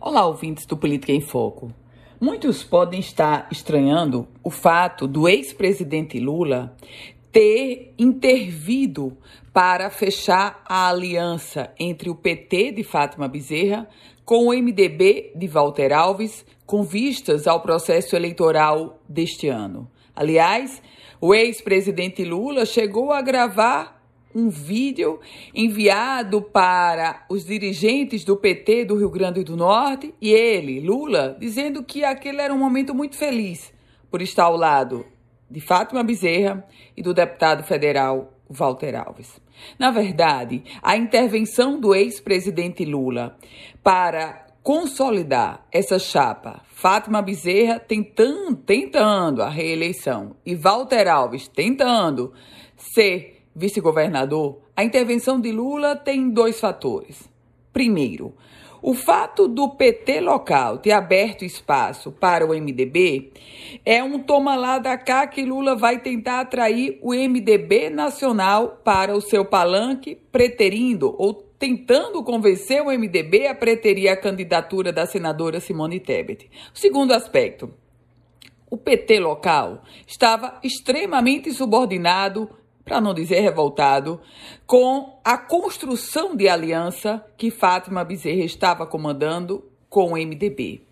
Olá, ouvintes do Política em Foco. Muitos podem estar estranhando o fato do ex-presidente Lula ter intervido para fechar a aliança entre o PT de Fátima Bezerra com o MDB de Walter Alves, com vistas ao processo eleitoral deste ano. Aliás, o ex-presidente Lula chegou a gravar um vídeo enviado para os dirigentes do PT do Rio Grande do Norte e ele, Lula, dizendo que aquele era um momento muito feliz por estar ao lado de Fátima Bezerra e do deputado federal Walter Alves. Na verdade, a intervenção do ex-presidente Lula para consolidar essa chapa, Fátima Bezerra tentando, tentando a reeleição e Walter Alves tentando ser vice-governador, a intervenção de Lula tem dois fatores. Primeiro, o fato do PT local ter aberto espaço para o MDB é um toma lá da cá que Lula vai tentar atrair o MDB nacional para o seu palanque, preterindo ou tentando convencer o MDB a preterir a candidatura da senadora Simone Tebet. Segundo aspecto, o PT local estava extremamente subordinado para não dizer revoltado, com a construção de aliança que Fátima Bezerra estava comandando com o MDB.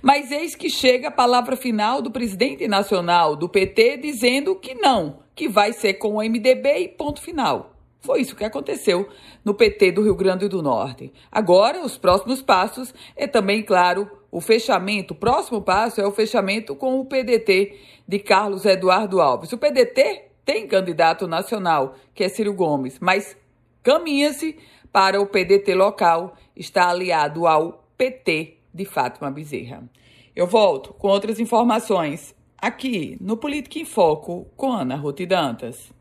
Mas eis que chega a palavra final do presidente nacional do PT dizendo que não, que vai ser com o MDB e ponto final. Foi isso que aconteceu no PT do Rio Grande do Norte. Agora, os próximos passos é também, claro, o fechamento. O próximo passo é o fechamento com o PDT de Carlos Eduardo Alves. O PDT tem candidato nacional, que é Ciro Gomes, mas caminha-se para o PDT local, está aliado ao PT de Fátima Bezerra. Eu volto com outras informações aqui no Política em Foco com Ana Ruth Dantas.